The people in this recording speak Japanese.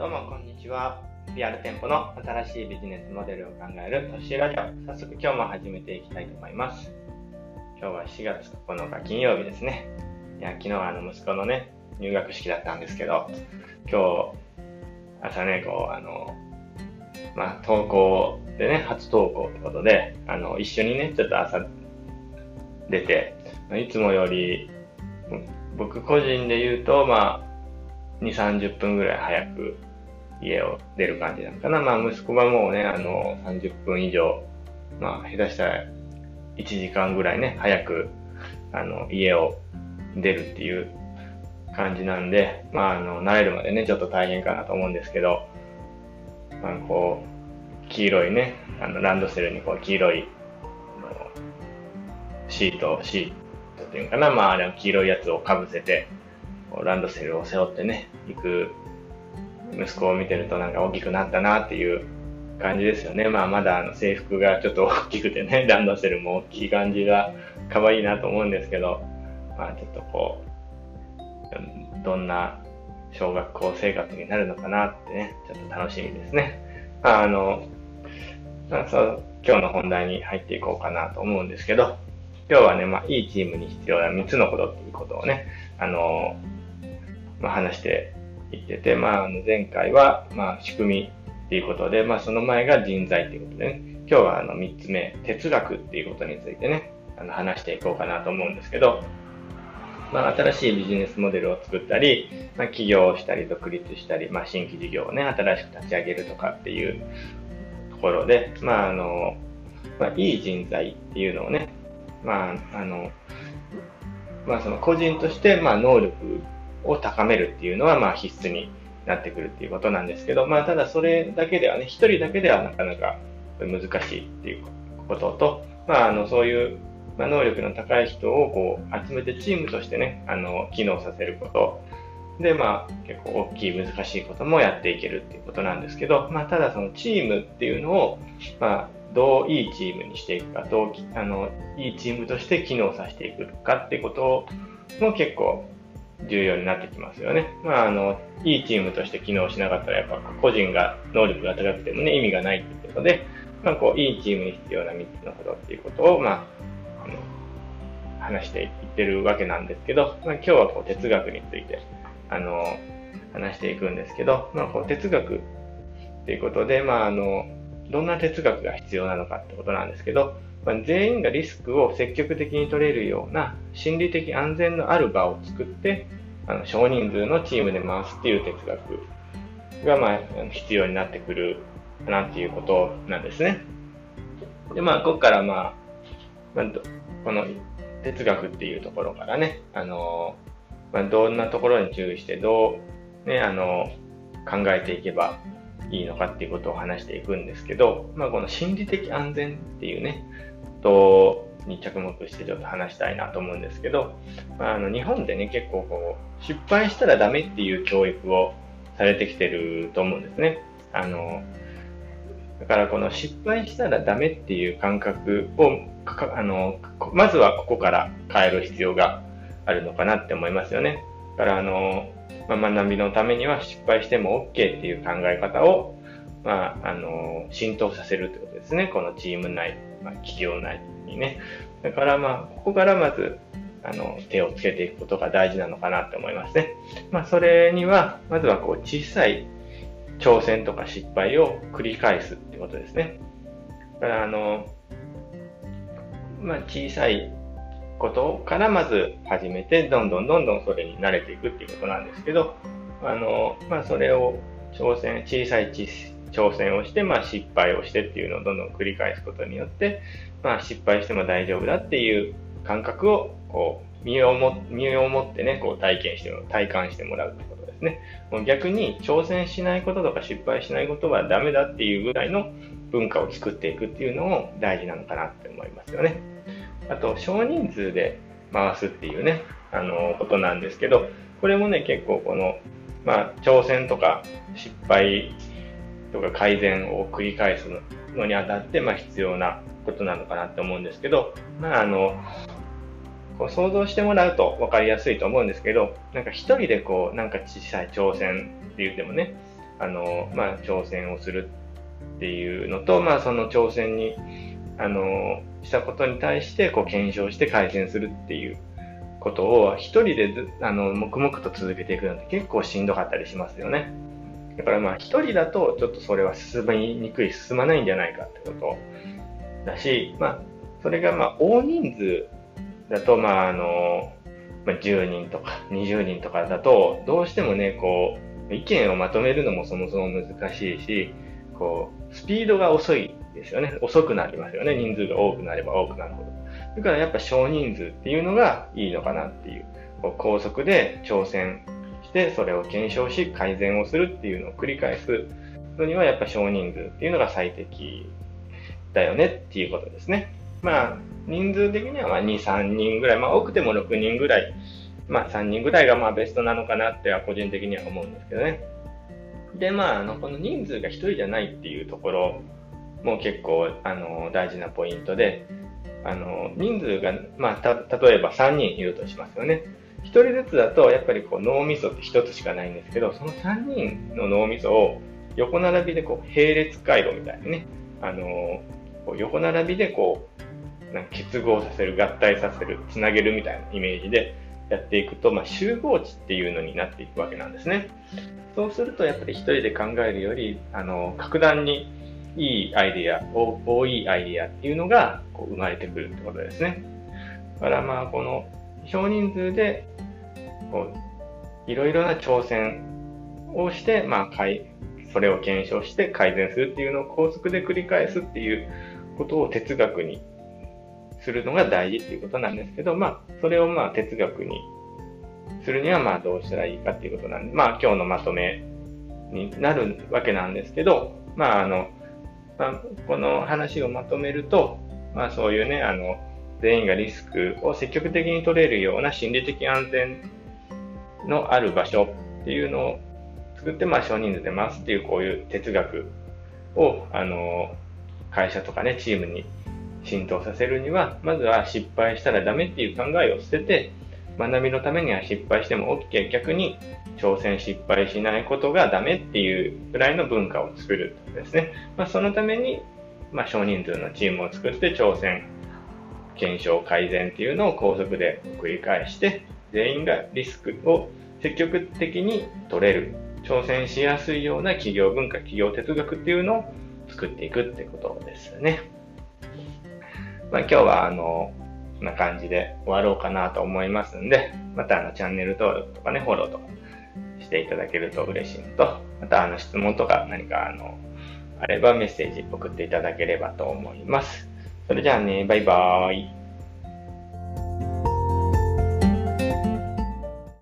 どうもこんにちは。リアル店舗の新しいビジネスモデルを考えるトッシーラジオ。早速今日も始めていきたいと思います。今日は4月9日金曜日ですね。いや、昨日はあの息子のね、入学式だったんですけど、今日、朝ね、こう、あの、まあ、登校でね、初登校ってことで、あの、一緒にね、ちょっと朝出て、いつもより、僕個人で言うと、まあ、2、30分ぐらい早く家を出る感じなのかな。まあ、息子はもうね、あの、30分以上、まあ、下手したら1時間ぐらいね、早く、あの、家を出るっていう感じなんで、まあ、あの、慣れるまでね、ちょっと大変かなと思うんですけど、まあ、こう、黄色いね、あの、ランドセルにこう、黄色い、シート、シートっていうかな、まあ、あれ黄色いやつをかぶせて、ランドセルを背負ってね、行く息子を見てるとなんか大きくなったなっていう感じですよね。まあまだあの制服がちょっと大きくてね、ランドセルも大きい感じが可愛いなと思うんですけど、まあちょっとこう、どんな小学校生活になるのかなってね、ちょっと楽しみですね。ああの、まあ、そう今日の本題に入っていこうかなと思うんですけど、今日はね、まあいいチームに必要な3つのことっていうことをね、あの、まあ話して言ってて、まあ、前回は、まあ、仕組みっていうことで、まあ、その前が人材っていうことでね、今日はあの3つ目、哲学っていうことについてね、あの話していこうかなと思うんですけど、まあ、新しいビジネスモデルを作ったり、まあ、起業をしたり、独立したり、まあ、新規事業をね、新しく立ち上げるとかっていうところで、まあ、あの、まあ、いい人材っていうのをね、まあ、あの、まあ、その個人として、まあ、能力を高めるっていうのは、まあ、必須になってくるっていうことなんですけど、まあ、ただそれだけではね、一人だけではなかなか難しいっていうことと、まあ、あの、そういう、ま、能力の高い人をこう集めてチームとしてね、あの、機能させること。で、まあ、結構大きい難しいこともやっていけるっていうことなんですけど、まあ、ただそのチームっていうのを、まあ、どういいチームにしていくか、どう、あの、いいチームとして機能させていくかってことも結構重要になってきますよね。まあ、あの、いいチームとして機能しなかったら、やっぱ個人が能力が高くてもね、意味がないっていうことで、まあ、こう、いいチームに必要な3つのことっていうことを、まあ、あの、話していってるわけなんですけど、まあ、今日はこう、哲学について、あの、話していくんですけど、まあ、こう、哲学っていうことで、まあ、あの、どんな哲学が必要なのかってことなんですけど、全員がリスクを積極的に取れるような心理的安全のある場を作ってあの少人数のチームで回すっていう哲学が、まあ、必要になってくるかなっていうことなんですね。で、まあ、ここから、まあ、まあ、この哲学っていうところからね、あの、まあ、どんなところに注意して、どう、ね、あの、考えていけばいいのかっていうことを話していくんですけど、まあ、この心理的安全っていうね、とに着目してちょっと話したいなと思うんですけど、まあ、あの日本でね結構こう失敗したらダメっていう教育をされてきてると思うんですね。あのだからこの失敗したらダメっていう感覚をあのまずはここから変える必要があるのかなって思いますよね。だからあの、まあ、学びのためには失敗しても OK っていう考え方を、まあ、あの浸透させるってことですね。このチーム内まあ、企業内にね。だからまあ、ここからまず、あの、手をつけていくことが大事なのかなって思いますね。まあ、それには、まずはこう、小さい挑戦とか失敗を繰り返すってことですね。だから、あの、まあ、小さいことからまず始めて、どんどんどんどんそれに慣れていくっていうことなんですけど、あの、まあ、それを挑戦、小さい挑戦をして、まあ、失敗をしてっていうのをどんどん繰り返すことによって、まあ、失敗しても大丈夫だっていう感覚をこう身をも身をもってねこう体験して体感してもらうってことですね。もう逆に挑戦しないこととか失敗しないことはダメだっていうぐらいの文化を作っていくっていうのも大事なのかなって思いますよね。あと少人数で回すっていうねあのことなんですけどこれもね結構このまあ、挑戦とか失敗とか改善を繰り返すのにあたって、まあ、必要なことなのかなって思うんですけど、まあ、あの、こう想像してもらうと分かりやすいと思うんですけど、なんか一人でこう、なんか小さい挑戦って言ってもね、あの、まあ、挑戦をするっていうのと、まあ、その挑戦に、あの、したことに対して、こう、検証して改善するっていうことを、一人であの、黙々と続けていくのって結構しんどかったりしますよね。だからまあ、一人だと、ちょっとそれは進みにくい、進まないんじゃないかってことだし、まあ、それがまあ、大人数だと、まあ、あの、まあ、10人とか20人とかだと、どうしてもね、こう、意見をまとめるのもそもそも難しいし、こう、スピードが遅いですよね。遅くなりますよね。人数が多くなれば多くなるほど。だからやっぱ少人数っていうのがいいのかなっていう。こう高速で挑戦して、それを検証し、改善をするっていうのを繰り返すのには、やっぱ少人数っていうのが最適だよねっていうことですね。まあ、人数的にはま2、3人ぐらい、まあ多くても6人ぐらい、まあ3人ぐらいがまあベストなのかなっては個人的には思うんですけどね。で、まあ、あの、この人数が1人じゃないっていうところも結構、あの、大事なポイントで、あの、人数が、まあ、た、例えば3人いるとしますよね。1人ずつだと、やっぱりこう脳みそって1つしかないんですけど、その3人の脳みそを横並びでこう並列回路みたいにね、あの、こう横並びでこう、なんか結合させる、合体させる、つなげるみたいなイメージでやっていくと、まあ、集合値っていうのになっていくわけなんですね。そうすると、やっぱり一人で考えるより、あの、格段にいいアイディア、多いアイディアっていうのがこう生まれてくるってことですね。だからまあ、この少人数で、こう、いろいろな挑戦をして、まあ、かいそれを検証して改善するっていうのを高速で繰り返すっていうことを哲学にするのが大事っていうことなんですけど、まあ、それをまあ哲学にするにはまあどうしたらいいかっていうことなんで、まあ今日のまとめになるわけなんですけど、まああの、まあ、この話をまとめると、まあそういうね、あの、全員がリスクを積極的に取れるような心理的安全のある場所っていうのを作って、まあ少人数で回すっていうこういう哲学を、あの、会社とかね、チームに浸透させるには、まずは失敗したらダメっていう考えを捨てて、学びのためには失敗しても OK。逆に挑戦失敗しないことがダメっていうぐらいの文化を作るですね。まあ、そのために、まあ、少人数のチームを作って挑戦、検証、改善っていうのを高速で繰り返して、全員がリスクを積極的に取れる、挑戦しやすいような企業文化、企業哲学っていうのを作っていくってことですね。まあ、今日はあの、な感じで終わろうかなと思いますんで、またあのチャンネル登録とかね、フォローとかしていただけると嬉しいのと、またあの質問とか何かあの、あればメッセージ送っていただければと思います。それじゃあね、バイバーイ。